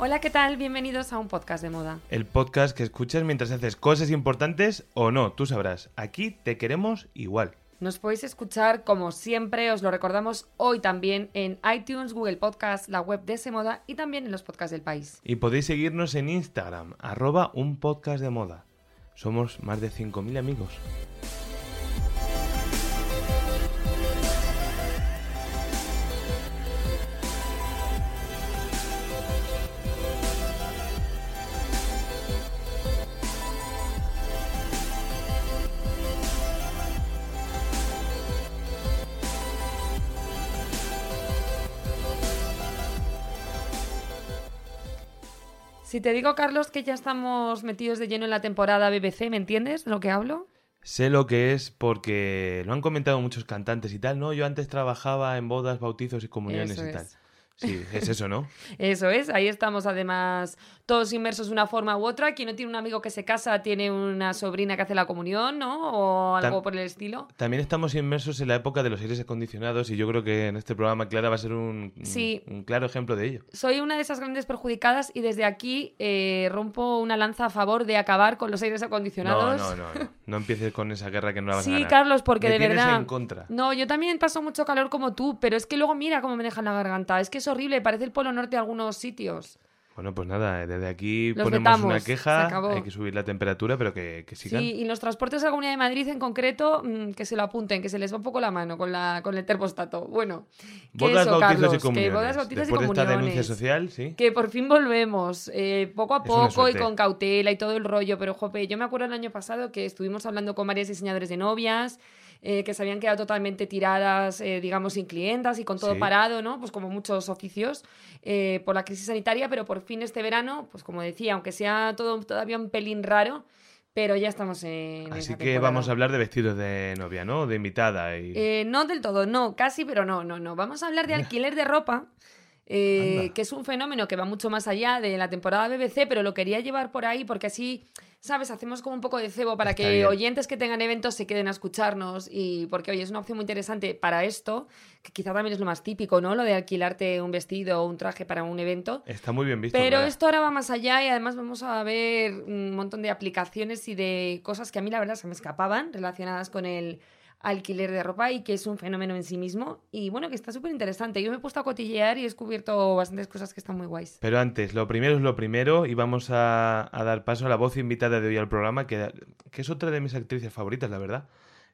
Hola, ¿qué tal? Bienvenidos a un podcast de moda. El podcast que escuchas mientras haces cosas importantes o no, tú sabrás. Aquí te queremos igual. Nos podéis escuchar, como siempre, os lo recordamos hoy también en iTunes, Google Podcast, la web de ese moda y también en los podcasts del país. Y podéis seguirnos en Instagram, arroba un podcast de moda. Somos más de 5.000 amigos. Si te digo, Carlos, que ya estamos metidos de lleno en la temporada BBC, ¿me entiendes de lo que hablo? Sé lo que es porque lo han comentado muchos cantantes y tal, ¿no? Yo antes trabajaba en bodas, bautizos y comuniones Eso y tal. Es. Sí, es eso, ¿no? Eso es, ahí estamos además todos inmersos de una forma u otra. Quien no tiene un amigo que se casa tiene una sobrina que hace la comunión, ¿no? O algo Tam- por el estilo. También estamos inmersos en la época de los aires acondicionados y yo creo que en este programa Clara va a ser un, un- Sí. un claro ejemplo de ello. Soy una de esas grandes perjudicadas y desde aquí eh, rompo una lanza a favor de acabar con los aires No, acondicionados. no, no, no. No empieces con esa guerra que no la vas a Sí. Carlos, porque Me de verdad. en contra. No, yo también paso mucho calor como tú, pero es que luego mira cómo me dejan la garganta. Es que es horrible, parece el Polo Norte algunos sitios. Bueno, pues nada, desde aquí Los ponemos vetamos, una queja, hay que subir la temperatura, pero que, que sigan. Sí, y los transportes de la Comunidad de Madrid en concreto, mm, que se lo apunten, que se les va un poco la mano con, la, con el termostato. Bueno, que Bodas, eso, Carlos, y comuniones. que bodas, bautizos Después y de esta denuncia comuniones. social, sí. Que por fin volvemos, eh, poco a poco y con cautela y todo el rollo, pero jope, yo me acuerdo el año pasado que estuvimos hablando con varios diseñadores de novias, eh, que se habían quedado totalmente tiradas, eh, digamos, sin clientas y con todo Sí. parado, ¿no? Pues como muchos oficios eh, por la crisis sanitaria, pero por fin este verano, pues como decía, aunque sea todo todavía un pelín raro, pero ya estamos en... Así esa que vamos a hablar de vestidos de novia, ¿no? De invitada. Y... Eh, no del todo, no, casi, pero no, no, no. Vamos a hablar de alquiler de ropa, eh, que es un fenómeno que va mucho más allá de la temporada BBC, pero lo quería llevar por ahí porque así, ¿sabes? Hacemos como un poco de cebo para Está que bien. oyentes que tengan eventos se queden a escucharnos y porque, oye, es una opción muy interesante para esto, que quizá también es lo más típico, ¿no? Lo de alquilarte un vestido o un traje para un evento. Está muy bien visto. Pero esto ahora va más allá y además vamos a ver un montón de aplicaciones y de cosas que a mí la verdad se me escapaban relacionadas con el alquiler de ropa y que es un fenómeno en sí mismo y bueno, que está súper interesante. Yo me he puesto a cotillear y he descubierto bastantes cosas que están muy guays. Pero antes, lo primero es lo primero y vamos a, dar paso a la voz invitada de hoy al programa, que, que es otra de mis actrices favoritas, la verdad.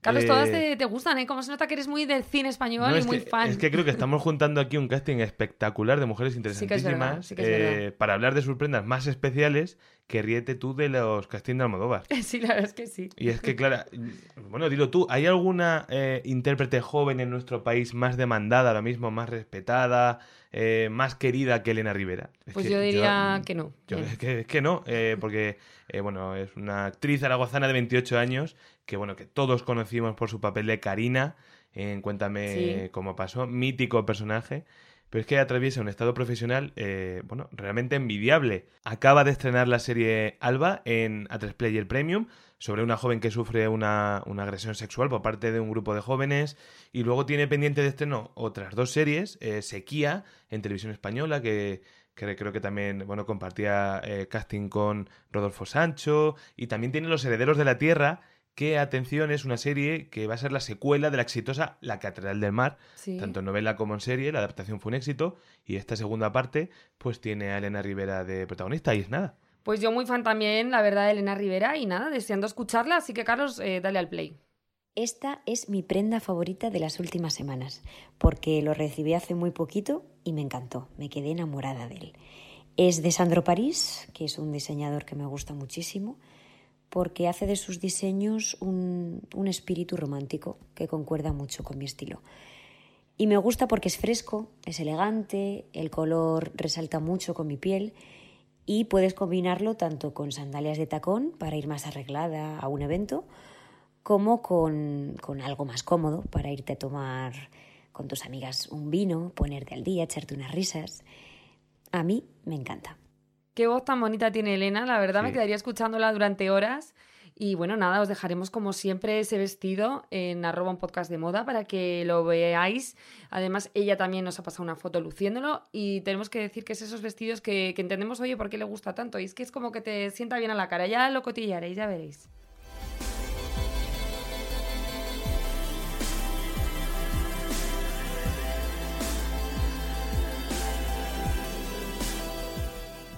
Carlos, Eh, todas te, te gustan, ¿eh? Como se nota que eres muy del cine español no, y es muy que, fan. Es que creo que estamos juntando aquí un casting espectacular de mujeres Sí que es interesantísimas verdad, sí que es eh, para hablar de sus prendas más especiales que ríete tú de los castings de Almodóvar. Sí, la verdad es que sí. Y es que, Clara, bueno, dilo tú, ¿hay alguna eh, intérprete joven en nuestro país más demandada ahora mismo, más respetada, eh, más querida que Elena Rivera? Es Pues que yo diría que no. yo- que no. es, que, es que no, eh, porque, eh, bueno, es una actriz zaragozana de 28 años que, bueno, que todos conocimos por su papel de Karina en Cuéntame Sí. cómo pasó, mítico personaje. Pero es que atraviesa un estado profesional, eh, bueno, realmente envidiable. Acaba de estrenar la serie Alba en A3 Player Premium sobre una joven que sufre una, una agresión sexual por parte de un grupo de jóvenes y luego tiene pendiente de estreno otras dos series, eh, Sequía en televisión española, que, que creo que también, bueno, compartía eh, casting con Rodolfo Sancho y también tiene Los Herederos de la Tierra, que, atención, es una serie que va a ser la secuela de la exitosa La Catedral del Mar, Sí. tanto en novela como en serie, la adaptación fue un éxito y esta segunda parte pues tiene a Elena Rivera de protagonista y es nada. Pues yo muy fan también, la verdad, de Elena Rivera y nada, deseando escucharla, así que Carlos, eh, dale al play. Esta es mi prenda favorita de las últimas semanas, porque lo recibí hace muy poquito y me encantó, me quedé enamorada de él. Es de Sandro París, que es un diseñador que me gusta muchísimo, porque hace de sus diseños un, un espíritu romántico que concuerda mucho con mi estilo. Y me gusta porque es fresco, es elegante, el color resalta mucho con mi piel Y puedes combinarlo tanto con sandalias de tacón para ir más arreglada a un evento, como con, con algo más cómodo para irte a tomar con tus amigas un vino, ponerte al día, echarte unas risas. A mí me encanta. Qué voz tan bonita tiene Elena, la verdad me quedaría escuchándola durante horas. Y bueno, nada, os dejaremos como siempre ese vestido en arroba un podcast de moda para que lo veáis. Además, ella también nos ha pasado una foto luciéndolo y tenemos que decir que es esos vestidos que, que entendemos, oye, ¿por qué le gusta tanto? Y es que es como que te sienta bien a la cara. Ya lo cotillaréis, ya veréis.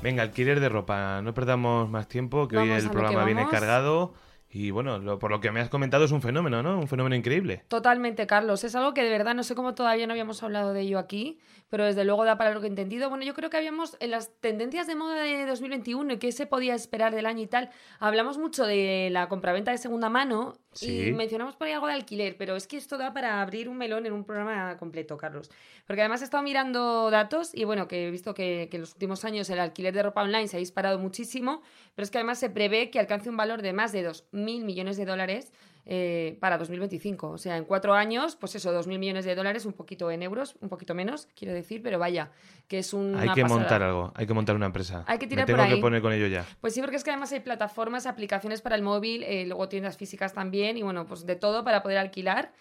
Venga, alquiler de ropa, no perdamos más tiempo, que hoy el programa viene cargado. Y bueno, lo- por lo que me has comentado es un fenómeno, ¿no? Un fenómeno increíble. Totalmente, Carlos. Es algo que de verdad no sé cómo todavía no habíamos hablado de ello aquí, pero desde luego da para lo que he entendido. Bueno, yo creo que habíamos en las tendencias de moda de 2021 y qué se podía esperar del año y tal, hablamos mucho de la compraventa de segunda mano Sí. y mencionamos por ahí algo de alquiler, pero es que esto da para abrir un melón en un programa completo, Carlos. Porque además he estado mirando datos y bueno, que he visto que, que en los últimos años el alquiler de ropa online se ha disparado muchísimo, pero es que además se prevé que alcance un valor de más de 2.000 millones de dólares eh, para 2025. O sea, en cuatro años, pues eso, 2.000 millones de dólares, un poquito en euros, un poquito menos, quiero decir, pero vaya, que es una hay que pasada. montar algo, hay que montar una empresa. Hay que tirar me tengo por que ahí. poner con ello ya. Pues sí, porque es que además hay plataformas, aplicaciones para el móvil, eh, luego tiendas físicas también, y bueno, pues de todo para poder alquilar.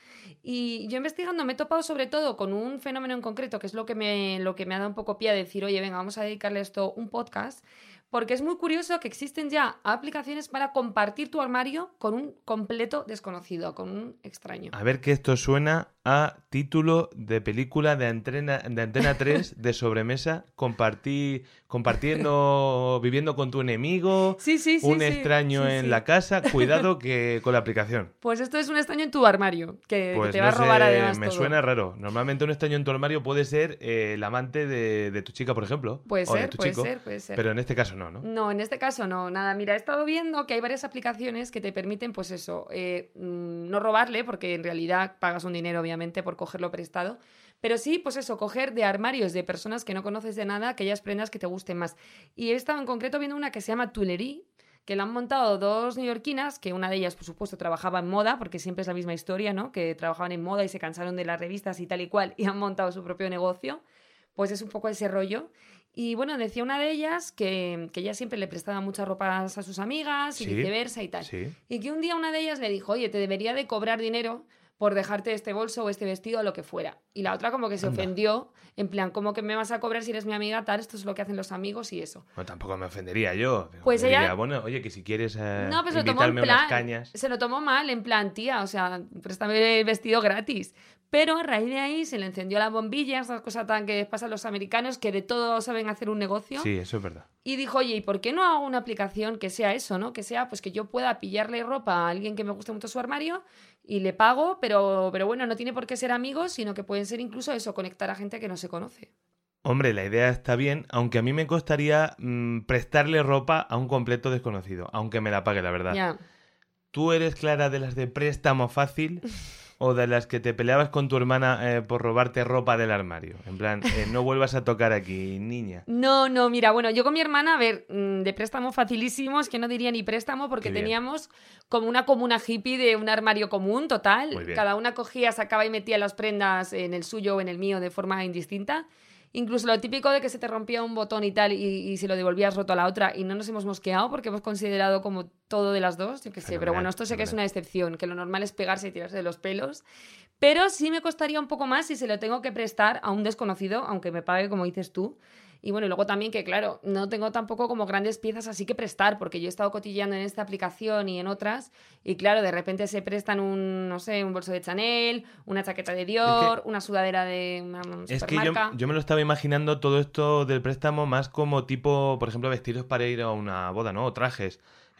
Y yo investigando me he topado sobre todo con un fenómeno en concreto, que es lo que me, lo que me ha dado un poco pie a decir, oye, venga, vamos a dedicarle a esto un podcast, porque es muy curioso que existen ya aplicaciones para compartir tu armario con un completo desconocido, con un extraño. A ver que esto suena a título de película de Antena, de Antena 3 de sobremesa, compartí, compartiendo, viviendo con tu enemigo, Sí, sí, sí. un extraño en la casa, cuidado que con la aplicación. Pues esto es un extraño en tu armario, que, que Pues te no va a robar sé, además me todo. suena raro. Normalmente un extraño en tu armario puede ser eh, el amante de, de tu chica, por ejemplo. Puede o de ser, tu puede chico. ser, puede ser. Pero en este caso no, ¿no? No, en este caso no. Nada, mira, he estado viendo que hay varias aplicaciones que te permiten, pues eso, eh, mm, no robarle, porque en realidad pagas un dinero, obviamente, por cogerlo prestado. Pero sí, pues eso, coger de armarios de personas que no conoces de nada aquellas prendas que te gusten más. Y he estado en concreto viendo una que se llama Tuileries, que la han montado dos neoyorquinas, que una de ellas, por supuesto, trabajaba en moda, porque siempre es la misma historia, ¿no? Que trabajaban en moda y se cansaron de las revistas y tal y cual, y han montado su propio negocio. Pues es un poco ese rollo. Y bueno, decía una de ellas que, que ella siempre le prestaba muchas ropas a sus amigas y Sí, viceversa y tal. Sí. Y que un día una de ellas le dijo, oye, te debería de cobrar dinero por dejarte este bolso o este vestido o lo que fuera. Y la otra como que se Anda. ofendió, en plan, ¿cómo que me vas a cobrar si eres mi amiga? Tal, esto es lo que hacen los amigos y eso. Bueno, tampoco me ofendería yo. Pues Le diría, ella- bueno, oye, que si quieres eh, No, pues unas cañas. Se lo tomó mal, en plan, tía, o sea, préstame el vestido gratis. Pero a raíz de ahí se le encendió la bombilla, esas cosas tan que pasan los americanos, que de todo saben hacer un negocio. Sí, eso es verdad. Y dijo, oye, ¿y por qué no hago una aplicación que sea eso, ¿no? Que sea, pues que yo pueda pillarle ropa a alguien que me guste mucho su armario y le pago, pero, pero bueno, no tiene por qué ser amigos, sino que pueden ser incluso eso, conectar a gente que no se conoce. Hombre, la idea está bien, aunque a mí me costaría mm, prestarle ropa a un completo desconocido, aunque me la pague, la verdad. Ya. ¿Tú eres clara de las de préstamo fácil o de las que te peleabas con tu hermana eh, por robarte ropa del armario? En plan, eh, no vuelvas a tocar aquí, niña. No, no, mira, bueno, yo con mi hermana, a ver, mm, de préstamo facilísimo, es que no diría ni préstamo porque teníamos como una comuna hippie de un armario común total. Cada una cogía, sacaba y metía las prendas en el suyo o en el mío de forma indistinta. Incluso lo típico de que se te rompía un botón y tal y, y si lo devolvías roto a la otra y no nos hemos mosqueado porque hemos considerado como todo de las dos, yo qué sé, pero bueno, esto sé que es una excepción, que lo normal es pegarse y tirarse de los pelos. Pero sí me costaría un poco más si se lo tengo que prestar a un desconocido, aunque me pague como dices tú. Y bueno, y luego también que, claro, no tengo tampoco como grandes piezas así que prestar, porque yo he estado cotilleando en esta aplicación y en otras, y claro, de repente se prestan un, no sé, un bolso de Chanel, una chaqueta de Dior, una sudadera de una Es que yo, yo me lo estaba imaginando todo esto del préstamo más como tipo, por ejemplo, vestidos para ir a una boda, ¿no? O trajes.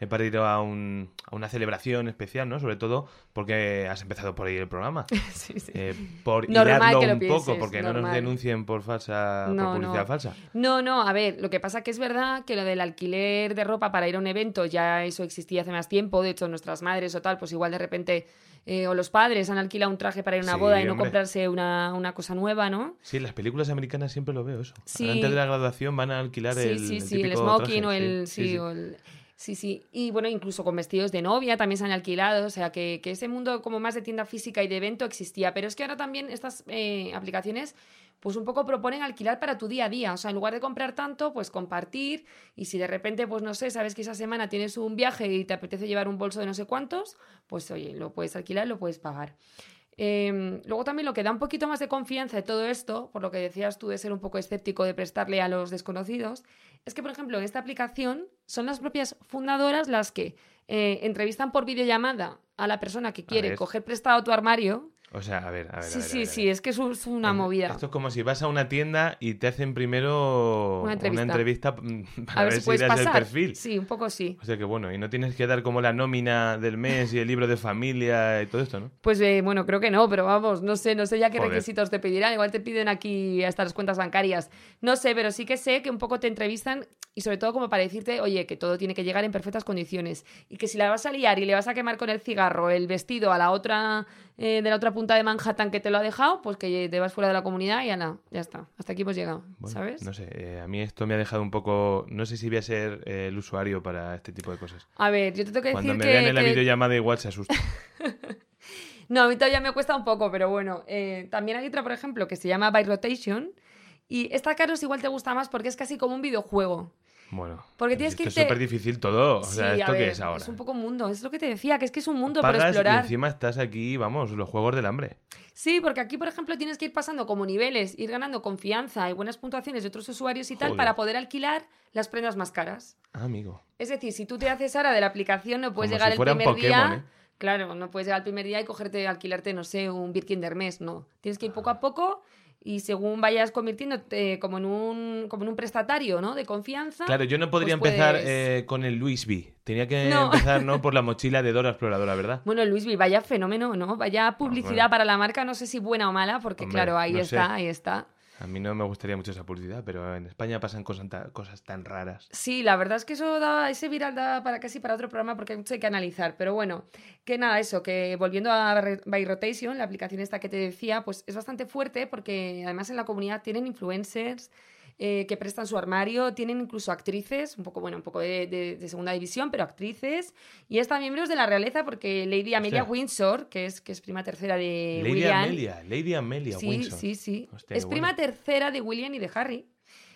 Para ir a, un- a una celebración especial, ¿no? Sobre todo porque has empezado por ahí el programa. Sí, sí. Eh, por Normal que lo un pienses, poco, porque no nos denuncien por falsa por publicidad no. falsa. No, no, a ver, lo que pasa que es verdad que lo del alquiler de ropa para ir a un evento ya eso existía hace más tiempo. De hecho, nuestras madres o tal, pues igual de repente, eh, o los padres han alquilado un traje para ir a una Sí, boda y no hombre. comprarse una, una cosa nueva, ¿no? Sí, en las películas americanas siempre lo veo eso. Sí. Antes de la graduación van a alquilar Sí, el, sí, el sí, el típico smoking traje, o el. sí. o el- sí, sí. Y bueno, incluso con vestidos de novia también se han alquilado. O sea, que, que ese mundo como más de tienda física y de evento existía. Pero es que ahora también estas eh, aplicaciones. Pues un poco proponen alquilar para tu día a día. O sea, en lugar de comprar tanto, pues compartir. Y si de repente, pues no sé, sabes que esa semana tienes un viaje y te apetece llevar un bolso de no sé cuántos, pues oye, lo puedes alquilar lo puedes pagar. Eh, luego también lo que da un poquito más de confianza de todo esto, por lo que decías tú de ser un poco escéptico de prestarle a los desconocidos, es que, por ejemplo, en esta aplicación son las propias fundadoras las que eh, entrevistan por videollamada a la persona que quiere coger prestado tu armario. O sea, a ver, a ver. sí, a ver, a sí, ver, a sí, es que es, un- es una movida. Esto es como si vas a una tienda y te hacen primero Una entrevista. entrevista, para ver, si si eres pasar. el perfil. Sí, un poco sí. O sea que bueno, y no tienes que dar como la nómina del mes y el libro de familia y todo esto, ¿no? Pues eh, bueno, creo que no, pero vamos, no sé, no sé ya qué Joder. requisitos te pedirán. Igual te piden aquí hasta las cuentas bancarias. No sé, pero sí que sé que un poco te entrevistan y sobre todo como para decirte, oye, que todo tiene que llegar en perfectas condiciones y que si la vas a liar y le vas a quemar con el cigarro el vestido a la otra eh, de la otra punta de Manhattan que te lo ha dejado, pues que te vas fuera de la comunidad y ya ya está. Hasta aquí hemos llegado, Bueno, ¿sabes? No sé, eh, a mí esto me ha dejado un poco... No sé si voy a ser eh, el usuario para este tipo de cosas. A ver, yo te tengo que Cuando decir me vean que, en la que- videollamada igual se asusta. No, a mí todavía me cuesta un poco, pero bueno. también hay otra, por ejemplo, que se llama By Rotation. Y esta, Carlos, igual te gusta más porque es casi como un videojuego. Bueno, Porque tienes que irte- es súper difícil todo. O sea, Sí, ¿esto qué es ahora? Es un poco mundo, es lo que te decía, que es que es un mundo por Pagas y explorar. encima estás aquí, vamos, los juegos del hambre. Sí, porque aquí, por ejemplo, tienes que ir pasando como niveles, ir ganando confianza y buenas puntuaciones de otros usuarios y tal para poder alquilar las prendas más caras. Ah, amigo. Es decir, si tú te haces ahora de la aplicación, no puedes Como llegar si el primer Pokémon, día. ¿eh? Claro, no puedes llegar el primer día y cogerte, alquilarte, no sé, un Birkin de Hermes, no. Tienes que ir poco a poco y según vayas convirtiéndote como en un, como en un prestatario, ¿no? De confianza. Claro, yo no podría pues empezar puedes- eh, con el Luis V. Tenía que No. empezar, ¿no? Por la mochila de Dora Exploradora, ¿verdad? Bueno, Luis V, vaya fenómeno, ¿no? Vaya publicidad bueno. para la marca, no sé si buena o mala, porque Hombre, claro, ahí no está, sé. ahí está. A mí no me gustaría mucho esa publicidad, pero en España pasan cosas, cosas tan raras. Sí, la verdad es que eso da, ese viral da para casi para otro programa porque hay mucho que analizar. Pero bueno, que nada, eso, que volviendo a By Rotation, la aplicación esta que te decía, pues es bastante fuerte porque además en la comunidad tienen influencers eh, que prestan su armario, tienen incluso actrices, un poco, bueno, un poco de, de- de segunda división, pero actrices, y hasta miembros de la realeza porque Lady Amelia. Windsor, que es, que es prima tercera de Lady William. Amelia, Lady Amelia Sí, Windsor. sí, sí. Hostia, es prima tercera de William y de Harry.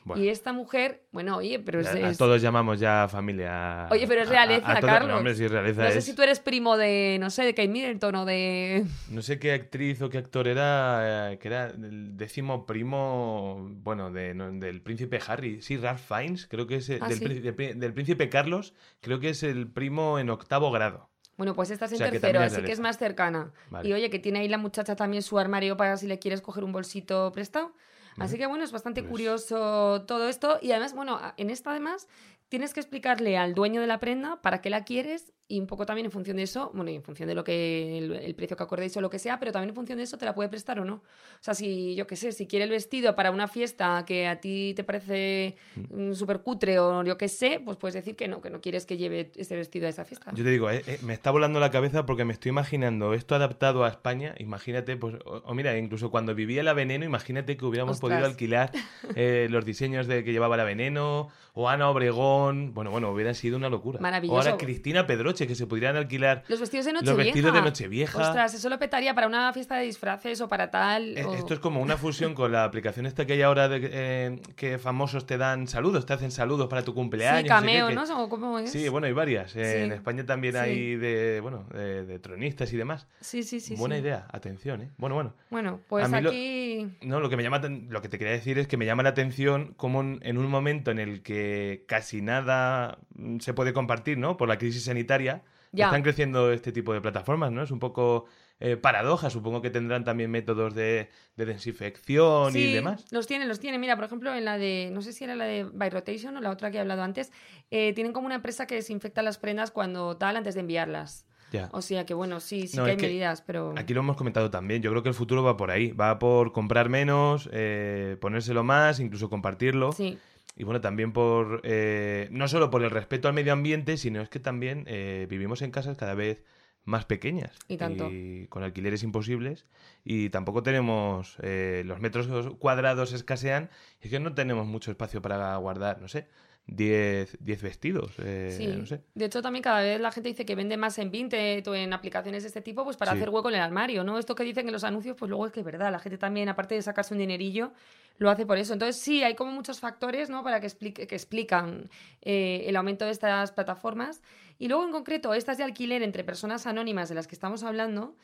Bueno, Y esta mujer, bueno, oye, pero es, a, a es- todos llamamos ya familia. Oye, pero es realeza, a todos- Carlos. No, hombre, sí, realeza No sé es. si tú eres primo de, no sé, de Kate Middleton o de... No sé qué actriz o qué actor era, eh, que era el décimo primo, bueno, de, no, del príncipe Harry. Sí, Ralph Fiennes, creo que es el- Ah, del, sí. príncipe- del Carlos, creo que es el primo en octavo grado. Bueno, pues estás en O sea, que tercero, es así que es más cercana. Vale. Y oye, que tiene ahí la muchacha también su armario para si le quieres coger un bolsito prestado. Así que bueno, es bastante Pues- curioso todo esto. Y además, bueno, en esta además tienes que explicarle al dueño de la prenda para qué la quieres y un poco también en función de eso, bueno, y en función de lo que el, el precio que acordéis o lo que sea, pero también en función de eso te la puede prestar o no. O sea, si yo qué sé, si quiere el vestido para una fiesta que a ti te parece Mm. súper cutre o yo qué sé, pues puedes decir que no, que no quieres que lleve ese vestido a esa fiesta. Yo te digo, eh, eh, me está volando la cabeza porque me estoy imaginando esto adaptado a España. Imagínate, pues, o, o mira, incluso cuando vivía la Veneno, imagínate que hubiéramos Ostras. podido alquilar eh, los diseños de que llevaba la Veneno, o Ana Obregón. Bueno, bueno, hubieran sido una locura. Maravilloso. O ahora Cristina Pedroche, que se pudieran alquilar. Los vestidos de Los Nochevieja. vestidos de Nochevieja. Ostras, eso lo petaría para una fiesta de disfraces o para tal. Eh, o- Esto es como una fusión con la aplicación esta que hay ahora de eh, que famosos te dan saludos, te hacen saludos para tu cumpleaños. Sí, no sé qué, cameo, que- ¿no? ¿O ¿Cómo es? Sí, bueno, hay varias. Eh, Sí. En España también Sí. hay de, bueno, de, de tronistas y demás. Sí, sí, sí. Buena sí. idea, atención, ¿eh? Bueno, bueno. Bueno, pues lo- aquí. No, lo que me llama lo que te quería decir es que me llama la atención cómo en en un momento en el que casi nada mm, se puede compartir, ¿no? Por la crisis sanitaria, Ya. están creciendo este tipo de plataformas, ¿no? Es un poco eh, paradoja, supongo que tendrán también métodos de, de desinfección y demás. Los tienen, los tienen. Mira, por ejemplo, en la de, no sé si era la de By Rotation o la otra que he hablado antes, eh, tienen como una empresa que desinfecta las prendas cuando tal antes de enviarlas. Ya. O sea que bueno, sí, sí No, que hay que medidas, pero... Aquí lo hemos comentado también. Yo creo que el futuro va por ahí. Va por comprar menos, eh, ponérselo más, incluso compartirlo. Sí, Y bueno, también por. eh, no solo por el respeto al medio ambiente, sino es que también eh, vivimos en casas cada vez más pequeñas. Y tanto. con alquileres imposibles. Y tampoco tenemos. eh, los metros cuadrados escasean. Y es que no tenemos mucho espacio para guardar, no sé, 10 10 vestidos. eh, sí. No sé. De hecho, también cada vez la gente dice que vende más en Vinted o en aplicaciones de este tipo, pues para Sí. hacer hueco en el armario, ¿no? Esto que dicen en los anuncios, pues luego es que es verdad. La gente también, aparte de sacarse un dinerillo, lo hace por eso. Entonces, sí, hay como muchos factores, ¿no? Para que, explique, que explican eh, el aumento de estas plataformas. Y luego, en concreto, estas de alquiler entre personas anónimas de las que estamos hablando,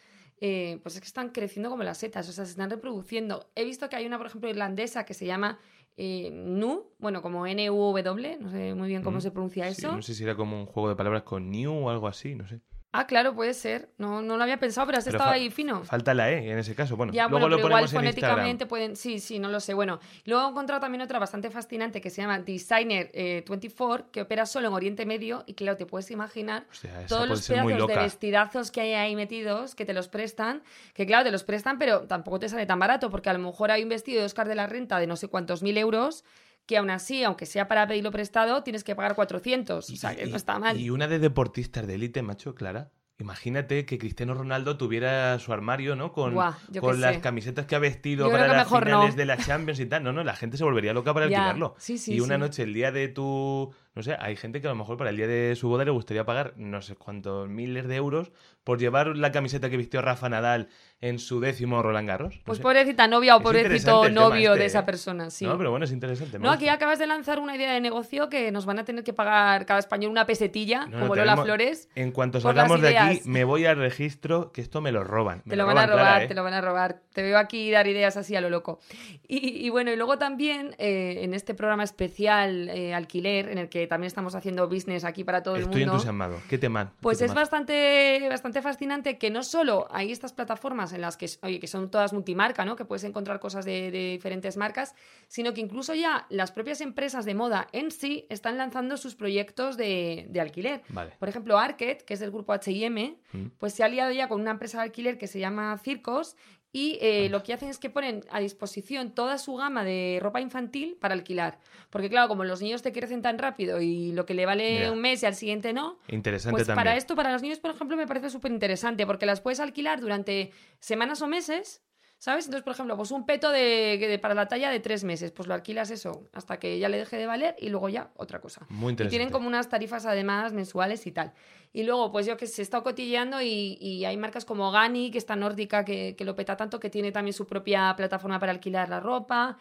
eh, pues es que están creciendo como las setas, o sea, se están reproduciendo. He visto que hay una, por ejemplo, irlandesa que se llama eh, Nu, bueno, como N-U-W, no sé muy bien cómo Mm, se pronuncia sí, eso. no sé si era como un juego de palabras con new o algo así, no sé. Ah, claro, puede ser. No, no lo había pensado, pero has Pero estado ahí fino. Falta la E en ese caso. Bueno, ya, luego bueno, lo igual ponemos Instagram. fonéticamente pueden. Sí, sí, no lo sé. Bueno, luego he encontrado también otra bastante fascinante que se llama Designer eh, 24, que opera solo en Oriente Medio. Y claro, te puedes imaginar Hostia, todos los pedazos de vestidazos que hay ahí metidos, que te los prestan. Que claro, te los prestan, pero tampoco te sale tan barato, porque a lo mejor hay un vestido de Oscar de la Renta de no sé cuántos mil euros. Que aún así, aunque sea para pedirlo prestado, tienes que pagar 400. O sea, que no está mal. Y una de deportistas de élite, macho, Clara. Imagínate que Cristiano Ronaldo tuviera su armario, ¿no? Con, Buah, las sé. camisetas que ha vestido Yo para las finales no. de la Champions y tal. No, no, la gente se volvería loca para Ya, alquilarlo. sí, sí, y una sí. noche, el día de tu... No sé, hay gente que a lo mejor para el día de su boda le gustaría pagar no sé cuántos miles de euros por llevar la camiseta que vistió Rafa Nadal en su décimo Roland Garros. No Pues sé. pobrecita novia o Es pobrecito novio este, de ¿eh? esa persona, sí. No, pero bueno, es interesante. No, aquí acabas de lanzar una idea de negocio que nos van a tener que pagar cada español una pesetilla, No, no, como Lola Flores. En cuanto salgamos de aquí, me voy al registro, que esto me lo roban. Me Te lo van a robar, Clara, ¿eh? te lo van a robar. Te veo aquí dar ideas así a lo loco. Y, y bueno, y luego también eh, en este programa especial eh, Alquiler, en el que también estamos haciendo business aquí para todo el Estoy mundo. entusiasmado. ¿Qué tema? Pues ¿Qué es bastante, bastante fascinante que no solo hay estas plataformas en las que, oye, que son todas multimarca, ¿no? Que puedes encontrar cosas de, de diferentes marcas, sino que incluso ya las propias empresas de moda en sí están lanzando sus proyectos de, de alquiler. Vale. Por ejemplo, Arket, que es del grupo H&M, Mm. pues se ha aliado ya con una empresa de alquiler que se llama Circos y eh, lo que hacen es que ponen a disposición toda su gama de ropa infantil para alquilar. Porque claro, como los niños te crecen tan rápido y lo que le vale un mes y al siguiente no, Interesante pues también. para esto, para los niños, por ejemplo, me parece súper interesante porque las puedes alquilar durante semanas o meses, ¿sabes? Entonces, por ejemplo, pues un peto de, de- para la talla de tres meses, pues lo alquilas eso hasta que ya le deje de valer y luego ya otra cosa. Muy Y interesante. tienen como unas tarifas además mensuales y tal. Y luego, pues yo que se estado cotilleando y, y hay marcas como Gani, que está nórdica, que, que lo peta tanto, que tiene también su propia plataforma para alquilar la ropa.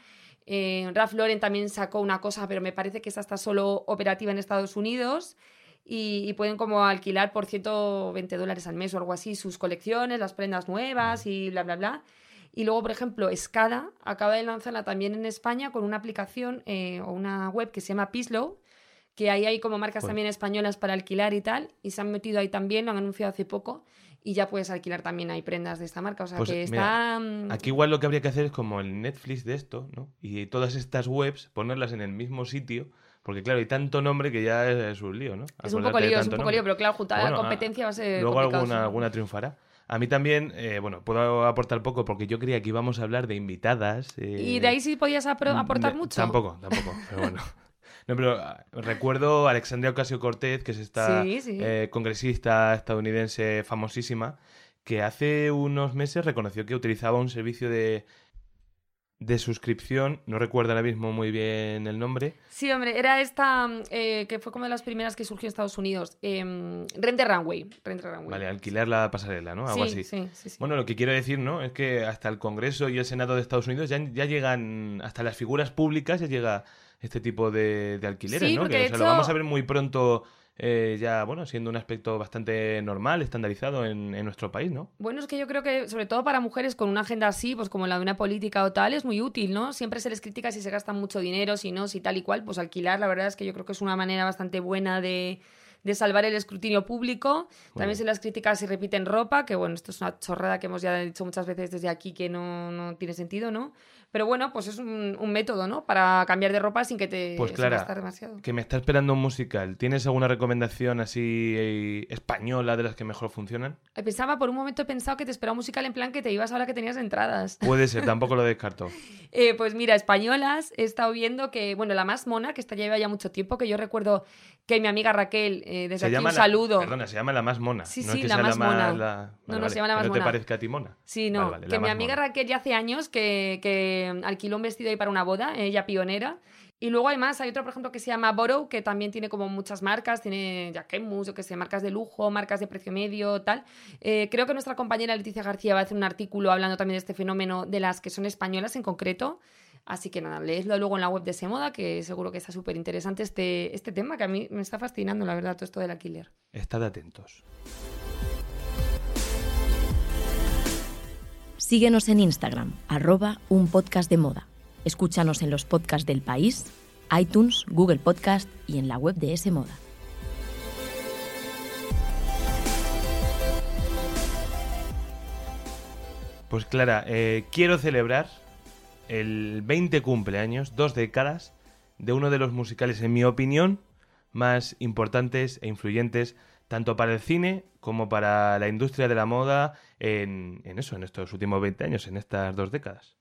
Eh, Ralph Lauren también sacó una cosa, pero me parece que esa está solo operativa en Estados Unidos. Y, y pueden como alquilar por 120 dólares al mes o algo así sus colecciones, las prendas nuevas y bla, bla, bla. Y luego, por ejemplo, Escada acaba de lanzarla también en España con una aplicación eh, o una web que se llama Pislow, que ahí hay como marcas también españolas para alquilar y tal, y se han metido ahí también, lo han anunciado hace poco, y ya puedes alquilar también ahí prendas de esta marca. O sea Pues, que está... Aquí igual lo que habría que hacer es como el Netflix de esto, ¿no? Y todas estas webs ponerlas en el mismo sitio, porque claro, hay tanto nombre que ya es, es un lío, ¿no? Es un poco lío, es un poco nombre. lío, pero claro, juntar Bueno, la ah, competencia va a ser Luego alguna, sí. alguna triunfará. A mí también, eh, bueno, puedo aportar poco porque yo creía que íbamos a hablar de invitadas. eh, Y de ahí sí podías apro- aportar de- mucho. Tampoco, tampoco, pero bueno. No, pero ah, recuerdo a Alexandria Ocasio Cortez, que es esta Sí, sí. eh, congresista estadounidense famosísima, que hace unos meses reconoció que utilizaba un servicio de, de suscripción, no recuerdo ahora mismo muy bien el nombre. Sí, hombre, era esta mm, eh, que fue como de las primeras que surgió en Estados Unidos. Eh, Rent the Runway. Rent the Runway. Vale, alquilar la pasarela, ¿no? Algo sí, así. sí, sí, sí. Bueno, lo que quiero decir, ¿no? Es que hasta el Congreso y el Senado de Estados Unidos ya, ya llegan, hasta las figuras públicas ya llega este tipo de, de alquileres, Sí, ¿no? Que, o sea, lo vamos a ver muy pronto eh, ya, bueno, siendo un aspecto bastante normal, estandarizado en, en, nuestro país, ¿no? Bueno, es que yo creo que, sobre todo para mujeres con una agenda así, pues como la de una política o tal, es muy útil, ¿no? Siempre se les critica si se gastan mucho dinero, si no, si tal y cual, pues alquilar, la verdad es que yo creo que es una manera bastante buena de de salvar el escrutinio público. También se las críticas si repiten ropa, que bueno, esto es una chorrada que hemos ya dicho muchas veces desde aquí que no, no tiene sentido, ¿no? Pero bueno, pues es un, método, ¿no? Para cambiar de ropa sin que te pues claro, demasiado. Que me está esperando un musical. ¿Tienes alguna recomendación así eh, española de las que mejor funcionan? Eh, pensaba, por un momento he pensado que te esperaba un musical en plan que te ibas ahora que tenías entradas. Puede ser, tampoco lo descarto. Eh, pues mira, españolas, he estado viendo que, bueno, la más mona, que esta lleva ya mucho tiempo, que yo recuerdo que mi amiga Raquel, desde aquí un saludo. Perdona, se llama la más mona. Sí, sí, la más mona. no, no, se llama la más mona. ¿No te parezca a ti mona? Sí, no. que mi amiga Raquel ya hace años que, que alquiló un vestido ahí para una boda, ella pionera. Y luego además hay otro, por ejemplo, que se llama Borough, que también tiene como muchas marcas, tiene Jacquemus, yo que sé, marcas de lujo, marcas de precio medio, tal. Eh, creo que nuestra compañera Leticia García va a hacer un artículo hablando también de este fenómeno de las que son españolas en concreto. Así que nada, leedlo luego en la web de Semoda, que seguro que está súper interesante este, este tema, que a mí me está fascinando, la verdad, todo esto del alquiler. Estad atentos. Síguenos en Instagram, arroba un podcast de moda. Escúchanos en los podcasts del país, iTunes, Google Podcast y en la web de S Moda. Pues Clara, eh, quiero celebrar el 20 cumpleaños, dos décadas, de uno de los musicales, en mi opinión, más importantes e influyentes tanto para el cine como para la industria de la moda en, en eso, en estos últimos 20 años, en estas dos décadas.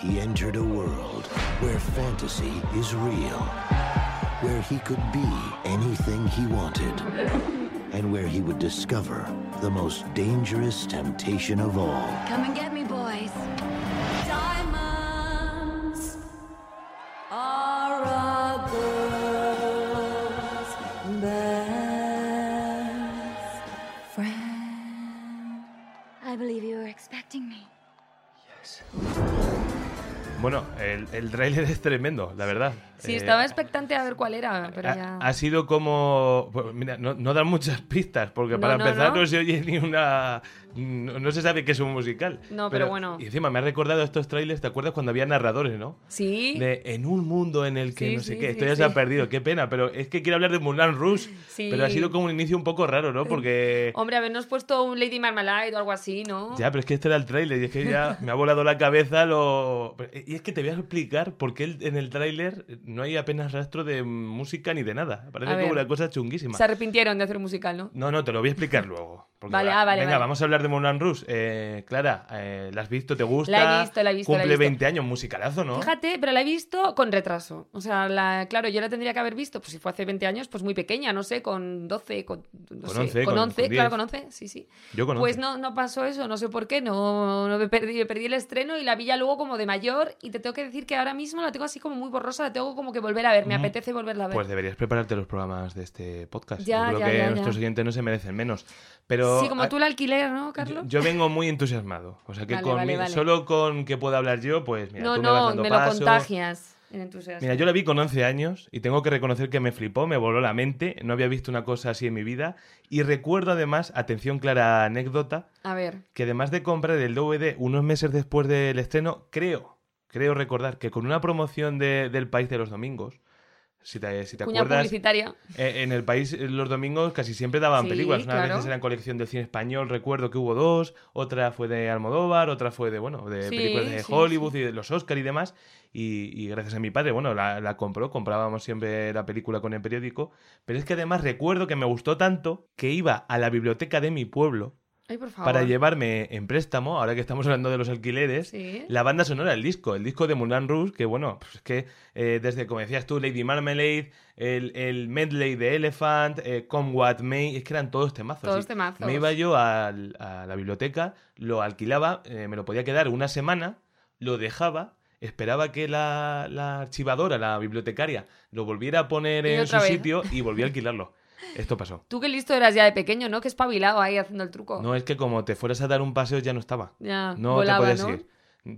He entered a world where fantasy is real, where he could be anything he wanted, and where he would discover the most dangerous temptation of all. Come and get me, el, tráiler es tremendo, la verdad. Sí, estaba eh, expectante a ver cuál era, pero ha, ya... Ha sido como... Pues, mira, no, no, dan muchas pistas, porque para empezar no. se oye ni una... No, se sabe qué es un musical. No, pero, bueno. Y encima me ha recordado estos trailers, ¿te acuerdas cuando había narradores, no? Sí. De en un mundo en el que no sé qué, esto ya se ha perdido, qué pena, pero es que quiero hablar de Mulan Rouge, pero ha sido como un inicio un poco raro, ¿no? Porque... Hombre, habernos puesto un Lady Marmalade o algo así, ¿no? Ya, pero es que este era el tráiler y es que ya me ha volado la cabeza lo... Y es que te voy a explicar por qué en el tráiler no hay apenas rastro de música ni de nada. Parece como una cosa chunguísima. Se arrepintieron de hacer un musical, ¿no? No, no, te lo voy a explicar luego. vale, ah, vale. Venga, vamos a hablar de Moulin Rouge. Eh, Clara, eh, ¿la has visto? ¿Te gusta? La he visto, la he visto. Cumple la he visto. 20 años, musicalazo, ¿no? Fíjate, pero la he visto con retraso. O sea, la, claro, yo la tendría que haber visto, pues si fue hace 20 años, pues muy pequeña, no sé, con 12, con, con 11, con, 11 con claro, con 11, sí, sí. Yo con 11. Pues no, no pasó eso, no sé por qué, no, no me, perdí, me perdí el estreno y la vi ya luego como de mayor y te tengo que decir que ahora mismo la tengo así como muy borrosa, la tengo como que volver a ver, me apetece volverla a ver. Pues deberías prepararte los programas de este podcast. Ya, yo creo que nuestros oyentes no se merecen menos. Pero, sí, como tú el alquiler, ¿no, Carlos? Yo, vengo muy entusiasmado. O sea que solo con que pueda hablar yo, pues mira, no, tú me no, vas dando me lo contagias. Mira, yo la vi con 11 años y tengo que reconocer que me flipó, me voló la mente, no había visto una cosa así en mi vida y recuerdo además, atención clara anécdota, a ver. que además de comprar el DVD unos meses después del estreno, creo, creo recordar que con una promoción de, del País de los Domingos, si te, si te acuerdas, publicitaria. Eh, en el país los domingos casi siempre daban películas. Una vez era en colección del cine español, recuerdo que hubo dos, otra fue de Almodóvar, otra fue de, bueno, de películas de Hollywood y de los Oscar y demás. Y, gracias a mi padre, bueno, la, la, compró, comprábamos siempre la película con el periódico. Pero es que además recuerdo que me gustó tanto que iba a la biblioteca de mi pueblo para llevarme en préstamo, ahora que estamos hablando de los alquileres, la banda sonora, el disco, el disco de Moulin Rouge, que bueno, pues es que eh, desde, como decías tú, Lady Marmalade, el, el medley de Elephant, eh, Come What May, es que eran todos temazos. Todos temazos. Me iba yo a, la biblioteca, lo alquilaba, eh, me lo podía quedar una semana, lo dejaba, esperaba que la, la archivadora, la bibliotecaria, lo volviera a poner en su sitio y volvía a alquilarlo. Esto pasó. Tú qué listo eras ya de pequeño, ¿no? Que espabilado ahí haciendo el truco. No, es que como te fueras a dar un paseo ya no estaba. Ya, no te podías ir.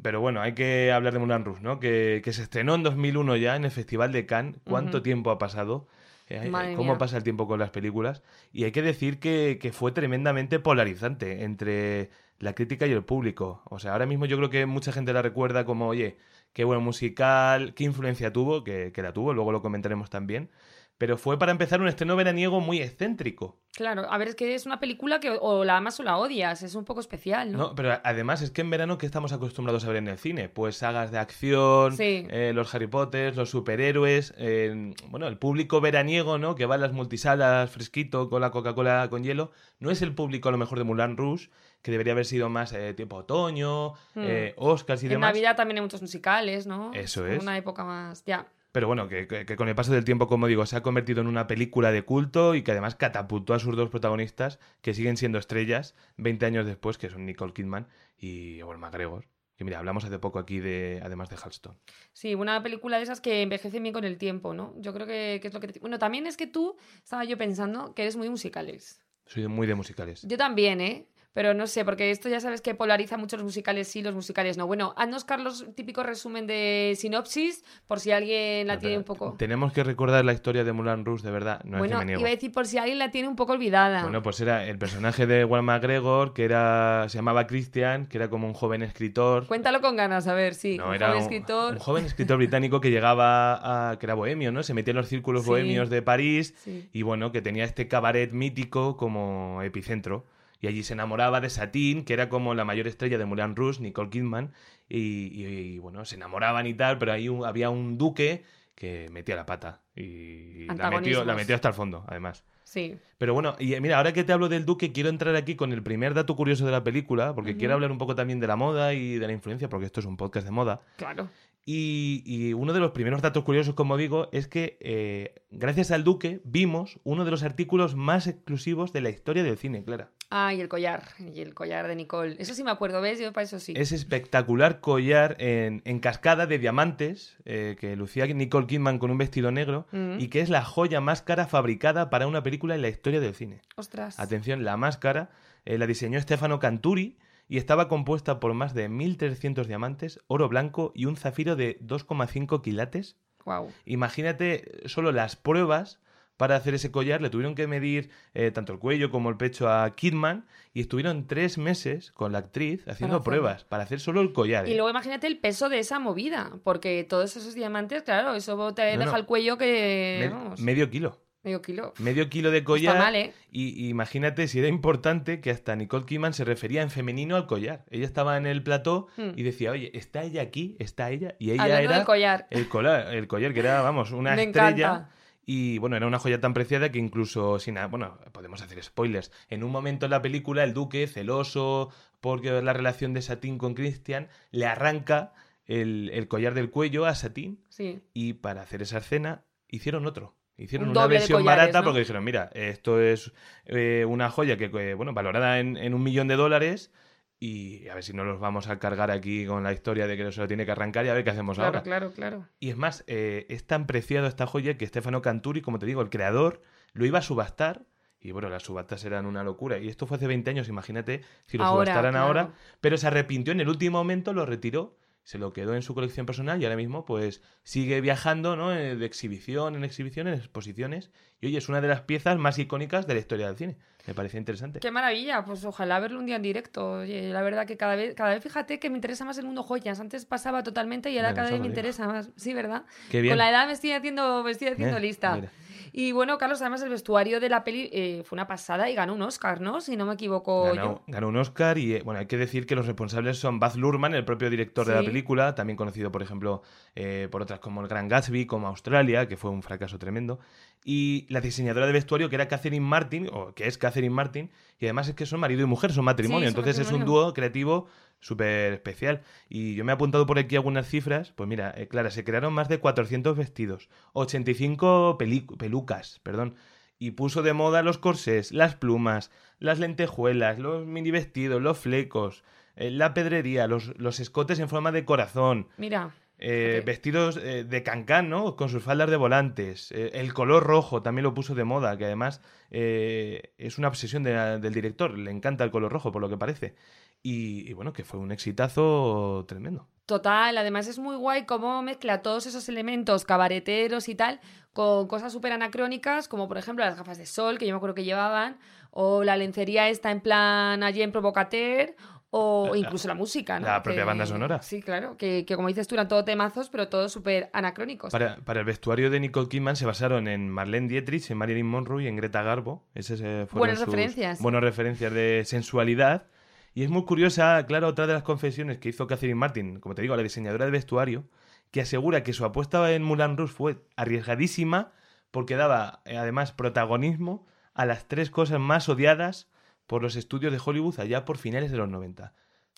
Pero bueno, hay que hablar de Moulin Rouge, ¿no? Que, que, se estrenó en 2001 ya en el Festival de Cannes. ¿Cuánto tiempo ha pasado? eh, Madre cómo mía. pasa el tiempo con las películas. Y hay que decir que, que fue tremendamente polarizante entre la crítica y el público. O sea, ahora mismo yo creo que mucha gente la recuerda como, oye, qué buen musical, qué influencia tuvo, que, que la tuvo, luego lo comentaremos también. Pero fue para empezar un estreno veraniego muy excéntrico. Claro, a ver, es que es una película que o la amas o la odias, es un poco especial, ¿no? No, pero además es que en verano, ¿qué estamos acostumbrados a ver en el cine? Pues sagas de acción, Sí. eh, los Harry Potter, los superhéroes, eh, bueno, el público veraniego, ¿no? Que va a las multisalas fresquito con la Coca-Cola con hielo, no es el público a lo mejor de Moulin Rouge, que debería haber sido más eh, tipo otoño, Hmm. eh, Oscars y en demás. Navidad también hay muchos musicales, ¿no? Eso es. Una época más. Ya. Pero bueno, que, que- que con el paso del tiempo, como digo, se ha convertido en una película de culto y que además catapultó a sus dos protagonistas, que siguen siendo estrellas 20 años después, que son Nicole Kidman y Ewan McGregor. Que mira, hablamos hace poco aquí de, además de Halston. Sí, una película de esas que envejecen bien con el tiempo, ¿no? Yo creo que, que es lo que te... Bueno, también es que tú, estaba yo pensando, que eres muy musicales. Soy muy de musicales. Yo también, ¿eh? Pero no sé, porque esto ya sabes que polariza mucho los musicales sí, los musicales no. Bueno, haznos, Carlos, típico resumen de sinopsis, por si alguien la No, tiene un poco... Tenemos que recordar la historia de Mulan Rouge, de verdad. No es que bueno, me niego. iba a decir por si alguien la tiene un poco olvidada. Bueno, pues era el personaje de Ewan McGregor, que era, se llamaba Christian, que era como un joven escritor. Cuéntalo con ganas, a ver, sí. No, un era joven un, escritor. un joven escritor británico que llegaba a. que era bohemio, ¿no? Se metía en los círculos Sí. bohemios de París Sí. y bueno, que tenía este cabaret mítico como epicentro. Y allí se enamoraba de Satine, que era como la mayor estrella de Moulin Rouge, Nicole Kidman. Y, y- y, bueno, se enamoraban y tal, pero ahí un- había un duque que metía la pata. Y la metió, la Antagonismos. metió hasta el fondo, además. Sí. Pero bueno, y eh, mira, ahora que te hablo del Duque, quiero entrar aquí con el primer dato curioso de la película, porque quiero hablar un poco también de la moda y de la influencia, porque esto es un podcast de moda. Claro. Y, y uno de los primeros datos curiosos, como digo, es que eh, gracias al Duque vimos uno de los artículos más exclusivos de la historia del cine, Clara. Ah, y el collar. Y el collar de Nicole. Eso sí me acuerdo, ¿ves? Yo para eso sí. Ese espectacular collar en, en cascada de diamantes eh, que lucía Nicole Kidman con un vestido negro Mm. y que es la joya más cara fabricada para una película en la historia del cine. Ostras. Atención, la máscara eh, la diseñó Stefano Canturi y estaba compuesta por más de 1.300 diamantes, oro blanco y un zafiro de 2,5 quilates. Wow. Imagínate solo las pruebas para hacer ese collar. Le tuvieron que medir eh, tanto el cuello como el pecho a Kidman y estuvieron tres meses con la actriz haciendo pruebas para hacer solo el collar. Y ¿eh? luego imagínate el peso de esa movida, porque todos esos diamantes, claro, eso te No, deja no. el cuello que... Vamos, medio kilo. Medio kilo. Medio kilo de collar. Está mal, ¿eh? Y y imagínate si era importante que hasta Nicole Kidman se refería en femenino al collar. Ella estaba en el plató Hmm. y decía, oye, ¿está ella aquí? ¿Está ella? Y ella Hablando era del collar. el collar, el collar que era, vamos, una Me estrella. encanta. Y bueno, era una joya tan preciada que incluso sin nada, bueno, podemos hacer spoilers. En un momento en la película, el duque, celoso porque la relación de Satín con Christian, le arranca el, el collar del cuello a Satín Sí. y para hacer esa escena hicieron otro. Hicieron Un una versión collares, barata ¿no? porque dijeron, mira, esto es eh, una joya que, bueno, valorada en, en un millón de dólares y a ver si no los vamos a cargar aquí con la historia de que se lo tiene que arrancar y a ver qué hacemos Claro, ahora. claro, claro. Y es más, eh, es tan preciado esta joya que Stefano Canturi, como te digo, el creador, lo iba a subastar. Y bueno, las subastas eran una locura. Y esto fue hace 20 años, imagínate si lo Ahora, subastaran claro. ahora. Pero se arrepintió en el último momento, lo retiró, se lo quedó en su colección personal y ahora mismo pues sigue viajando, ¿no? Eh, De exhibición en exhibición, en exposiciones. Y oye, es una de las piezas más icónicas de la historia del cine. Me parece interesante. Qué maravilla, pues ojalá verlo un día en directo. Oye, la verdad que cada vez, cada vez fíjate que me interesa más el mundo joyas. Antes pasaba totalmente y ahora cada vez me interesa más. Sí, ¿verdad? Qué bien. Con la edad me estoy haciendo, me estoy haciendo Eh, lista. mira. Y bueno, Carlos, además el vestuario de la peli eh, fue una pasada y ganó un Oscar, ¿no? Si no me equivoco Ganó, yo. ganó un Oscar y eh, bueno, hay que decir que los responsables son Baz Luhrmann, el propio director de la película, también conocido, por ejemplo, eh, por otras como El Gran Gatsby, como Australia, que fue un fracaso tremendo, y la diseñadora de vestuario que era Catherine Martin, o que es Catherine Martin, y además es que son marido y mujer, son matrimonio, Sí, entonces es un dúo creativo súper especial. Y yo me he apuntado por aquí algunas cifras, pues mira, eh, Clara, se crearon más de 400 vestidos, 85 pelicu- pelucas, perdón, y puso de moda los corsés, las plumas, las lentejuelas, los mini vestidos, los flecos, eh, la pedrería, los, los escotes en forma de corazón, Mira, eh, vestidos eh, de cancán, ¿no? Con sus faldas de volantes. eh, el color rojo también lo puso de moda, que además es una obsesión de- del director. Le encanta el color rojo, por lo que parece. Y, y bueno, que fue un exitazo tremendo. Total, además es muy guay cómo mezcla todos esos elementos cabareteros y tal con cosas súper anacrónicas, como por ejemplo las gafas de sol, que yo me acuerdo que llevaban, o la lencería está en plan allí en Provocateur, o incluso la música, ¿no? La propia Que- banda sonora. Sí, claro, que, que como dices tú eran todo temazos, pero todos súper anacrónicos. Para, para el vestuario de Nicole Kidman se basaron en Marlene Dietrich, en Marilyn Monroe y en Greta Garbo. Esas eh, fueron Buenas sus referencias. Buenas referencias de sensualidad. Y es muy curiosa, claro, otra de las confesiones que hizo Catherine Martin, como te digo, la diseñadora de vestuario, que asegura que su apuesta en Moulin Rouge fue arriesgadísima porque daba, eh, además, protagonismo a las tres cosas más odiadas por los estudios de Hollywood allá por finales de los 90.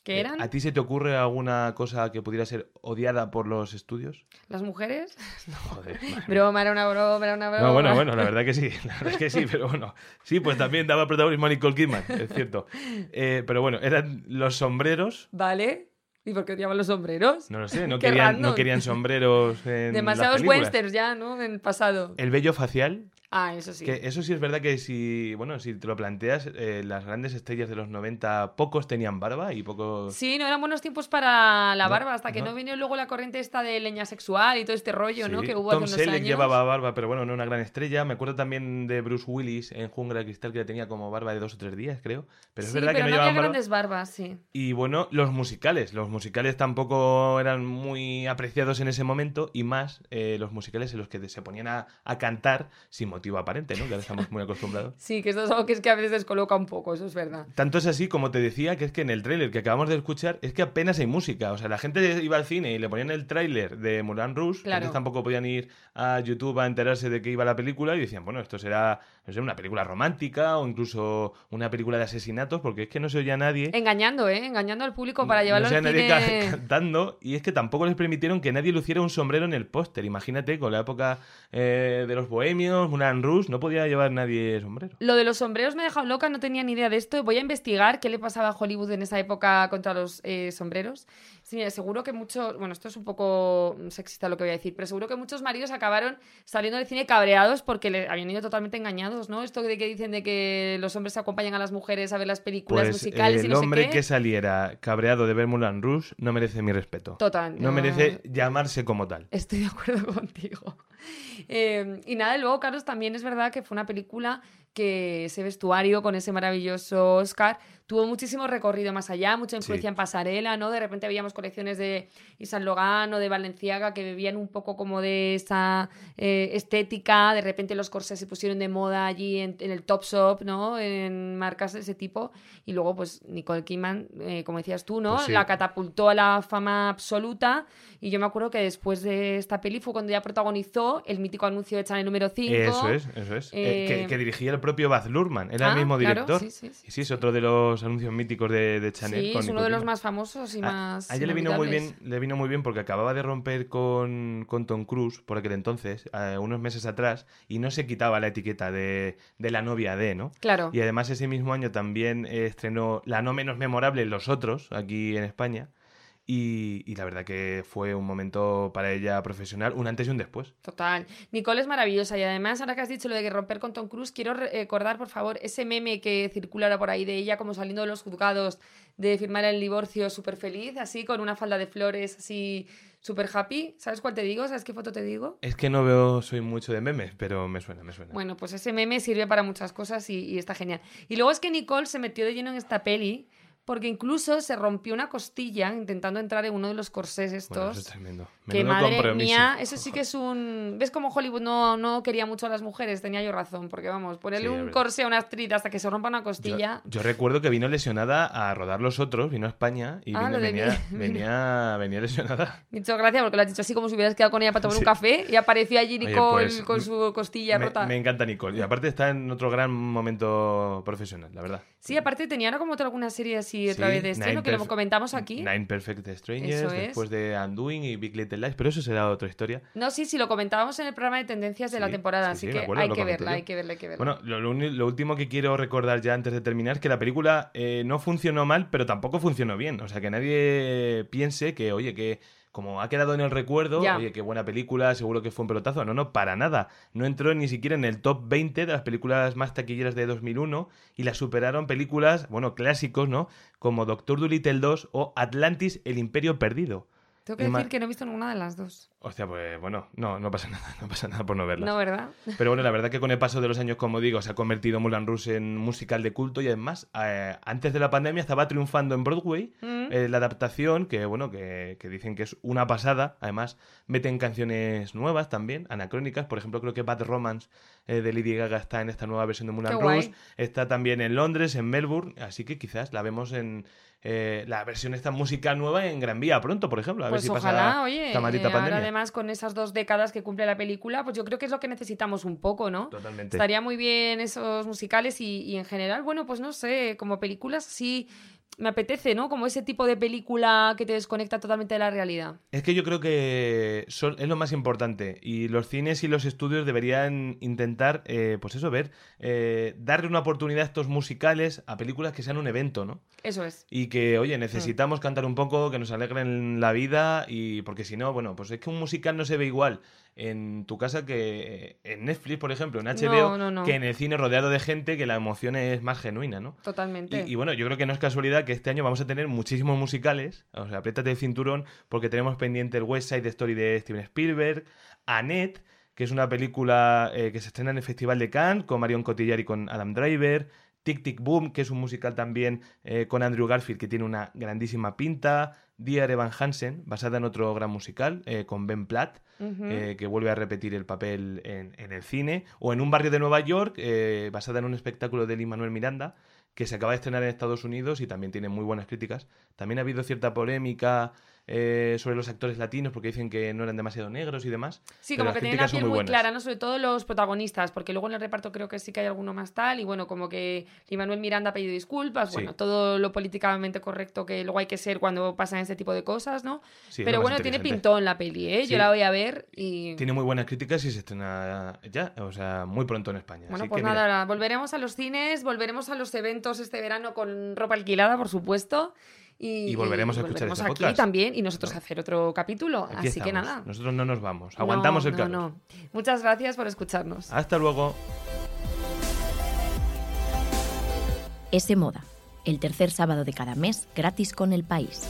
¿Qué Eh, eran? ¿A ti se te ocurre alguna cosa que pudiera ser odiada por los estudios? ¿Las mujeres? Joder, madre mía. Broma, era una broma, era una broma. No, bueno, bueno, la verdad que sí, la verdad que sí, pero bueno. Sí, pues también daba protagonismo a Nicole Kidman, es cierto. Eh, pero bueno, eran los sombreros, Vale. ¿Y por qué odiaban los sombreros? no lo sé, no querían, no querían sombreros en Demasiados las películas. westerns ya, ¿no? En el pasado. El vello facial, Ah, eso sí. que eso sí es verdad que si, bueno, si te lo planteas, eh, las grandes estrellas de los 90, pocos tenían barba y pocos... Sí, no eran buenos tiempos para la No, barba, hasta que no. no. vino luego la corriente esta de leña sexual y todo este rollo, ¿no? Sí, Que hubo Tom hace unos Selleck años. llevaba barba, pero bueno, no una gran estrella. Me acuerdo también de Bruce Willis en Jungla de Cristal, que tenía como barba de dos o tres días, creo. Pero es sí, verdad pero que no, no había barba. grandes barbas, sí. Y bueno, los musicales. Los musicales tampoco eran muy apreciados en ese momento y más eh, los musicales en los que se ponían a, a cantar sin motivo aparente, ¿no? Que ahora estamos muy acostumbrados. Sí, que esto es algo que es que a veces descoloca un poco, eso es verdad. Tanto es así, como te decía, que es que en el tráiler que acabamos de escuchar es que apenas hay música. O sea, la gente iba al cine y le ponían el tráiler de Moulin Rouge. Claro. Entonces tampoco podían ir a YouTube a enterarse de que iba la película y decían, bueno, esto será no sé, una película romántica o incluso una película de asesinatos, porque es que no se oía a nadie. Engañando, ¿eh? Engañando al público para llevarlo no al nadie cine. cantando y es que tampoco les permitieron que nadie luciera un sombrero en el póster. Imagínate, con la época eh, de los bohemios, No podía llevar nadie sombrero. Lo de los sombreros me ha dejado loca, no tenía ni idea de esto. Voy a investigar qué le pasaba a Hollywood en esa época contra los eh, sombreros. Sí, mira, seguro que muchos, bueno, esto es un poco sexista lo que voy a decir, pero seguro que muchos maridos acabaron saliendo del cine cabreados porque le habían ido totalmente engañados, ¿no? Esto de que dicen de que los hombres acompañan a las mujeres a ver las películas Pues musicales y el no sé hombre qué. que saliera cabreado de ver Moulin Rouge no merece mi respeto. Total. No merece llamarse como tal. Estoy de acuerdo contigo. Eh, y nada, y luego, Carlos, también es verdad que fue una película que ese vestuario con ese maravilloso Oscar tuvo muchísimo recorrido más allá, mucha influencia Sí. en pasarela, ¿no? De repente veíamos colecciones de Saint Laurent o de Valenciaga que bebían un poco como de esa eh, estética, de repente los corsés se pusieron de moda allí en, en el Top Shop, ¿no? En marcas de ese tipo. Y luego, pues, Nicole Kidman, eh, como decías tú, ¿no? Pues sí. La catapultó a la fama absoluta. Y yo me acuerdo que después de esta peli fue cuando ya protagonizó el mítico anuncio de Chanel número 5. Eso es, eso es. Eh, que, Eh, que dirigía el propio Baz Luhrmann, era Ah, el mismo claro, director. sí, sí, sí, y sí, es otro de los anuncios míticos de, de Chanel. Sí, con es uno de los más famosos y A- más. A ella le vino muy bien, le vino muy bien porque acababa de romper con, con Tom Cruise por aquel entonces, eh, unos meses atrás, y no se quitaba la etiqueta de, de la novia de, ¿no? Claro. Y además ese mismo año también eh, estrenó la no menos memorable Los Otros, aquí en España. Y, y la verdad que fue un momento para ella profesional, un antes y un después. Total. Nicole es maravillosa y además, ahora que has dicho lo de que romper con Tom Cruise, quiero re- recordar, por favor, ese meme que circula ahora por ahí de ella como saliendo de los juzgados de firmar el divorcio súper feliz, así con una falda de flores, así súper happy. ¿Sabes cuál te digo? ¿Sabes qué foto te digo? Es que no veo, soy mucho de memes, pero me suena, me suena. Bueno, pues ese meme sirve para muchas cosas y, y está genial. Y luego es que Nicole se metió de lleno en esta peli porque incluso se rompió una costilla intentando entrar en uno de los corsés Bueno, estos. eso es tremendo. Que madre compromiso. mía, eso sí que es un... ¿Ves cómo Hollywood no, no quería mucho a las mujeres? Tenía yo razón, porque vamos, ponerle Sí, un corsé a una actriz hasta que se rompa una costilla... yo recuerdo que vino lesionada a rodar los otros, vino a España y Ah, vino- venía, venía, venía lesionada. Muchas gracias, porque lo has dicho así como si hubieras quedado con ella para tomar un café y apareció allí Oye, Nicole pues, con su costilla Me, rota. me encanta Nicole. Y aparte está en otro gran momento profesional, la verdad. Sí, aparte tenía ahora como otra alguna serie así otra Sí, vez de estreno que lo comentamos aquí. Nine Perfect Strangers, es. después de Undoing y Big Little Lies, pero eso será otra historia. No, sí, sí, lo comentábamos en el programa de tendencias de la temporada, sí, así que acuerdo, hay que verla, hay que verla, hay que verla. Bueno, lo, lo uni- lo último que quiero recordar ya antes de terminar es que la película eh, no funcionó mal, pero tampoco funcionó bien. O sea, que nadie piense que, oye, que como ha quedado en el recuerdo, Ya. oye, qué buena película, seguro que fue un pelotazo. No, no, para nada. No entró ni siquiera en el top 20 de las películas más taquilleras de 2001 y la superaron películas, bueno, clásicos, ¿no? Como Doctor Dolittle 2 o Atlantis, el Imperio Perdido. Tengo que decir que no he visto ninguna de las dos. Hostia, pues bueno, no, no pasa nada, no pasa nada por no verlas. No, ¿verdad? Pero bueno, la verdad que con el paso de los años, como digo, se ha convertido Mulan Rouge en musical de culto y además, eh, antes de la pandemia estaba triunfando en Broadway Mm. eh, la adaptación, que bueno, que, que dicen que es una pasada. Además, meten canciones nuevas también, anacrónicas. Por ejemplo, creo que Bad Romance eh, de Lady Gaga está en esta nueva versión de Mulan Qué guay. Rouge. Está también en Londres, en Melbourne, así que quizás la vemos en eh, la versión esta música nueva en Gran Vía pronto, por ejemplo. A Pues ver si ojalá, pasa oye. esta maldita pandemia. Además con esas dos décadas que cumple la película, pues yo creo que es lo que necesitamos un poco, ¿no? Totalmente. Estaría muy bien esos musicales y, y en general, bueno, pues no sé, como películas sí me apetece, ¿no? Como ese tipo de película que te desconecta totalmente de la realidad. Es que yo creo que son- es lo más importante y los cines y los estudios deberían intentar, eh, pues eso, ver, eh, darle una oportunidad a estos musicales, a películas que sean un evento, ¿no? Eso es. Y que, oye, necesitamos cantar un poco, que nos alegren la vida y porque si no, bueno, pues es que un musical no se ve igual en tu casa que en Netflix, por ejemplo, en HBO, No, no, no. que en el cine rodeado de gente que la emoción es más genuina, ¿no? Totalmente. Y, y bueno, yo creo que no es casualidad que este año vamos a tener muchísimos musicales. O sea, apriétate el cinturón porque tenemos pendiente el West Side Story de Steven Spielberg, Annette, que es una película eh, que se estrena en el Festival de Cannes con Marion Cotillard y con Adam Driver. Tic Tic Boom, que es un musical también eh, con Andrew Garfield que tiene una grandísima pinta. Dear Evan Hansen, basada en otro gran musical eh, con Ben Platt, eh, que vuelve a repetir el papel en, en el cine, o en un barrio de Nueva York, basada en un espectáculo de Lin Manuel Miranda, que se acaba de estrenar en Estados Unidos y también tiene muy buenas críticas. También ha habido cierta polémica eh, sobre los actores latinos porque dicen que no eran demasiado negros y demás. Sí, como que tienen la piel muy, clara, ¿no? Sobre todo los protagonistas, porque luego en el reparto creo que sí que hay alguno más tal, y bueno, como que Manuel Miranda ha pedido disculpas, Sí. bueno, todo lo políticamente correcto que luego hay que ser cuando pasan ese tipo de cosas, ¿no? Sí, Pero bueno, tiene pintón la peli, ¿eh? Sí. Yo la voy a ver y... Tiene muy buenas críticas y se estrena ya, o sea, muy pronto en España. Bueno, Así pues que, mira, nada, volveremos a los cines, volveremos a los eventos este verano con ropa alquilada, por supuesto. Y, Y volveremos a escuchar volveremos este aquí podcast. también y nosotros a hacer otro capítulo. aquí Así que nada. Nosotros no nos vamos, aguantamos No, el no, calor. no. Muchas gracias por escucharnos. Hasta luego. Ese Moda, el tercer sábado de cada mes gratis con el país.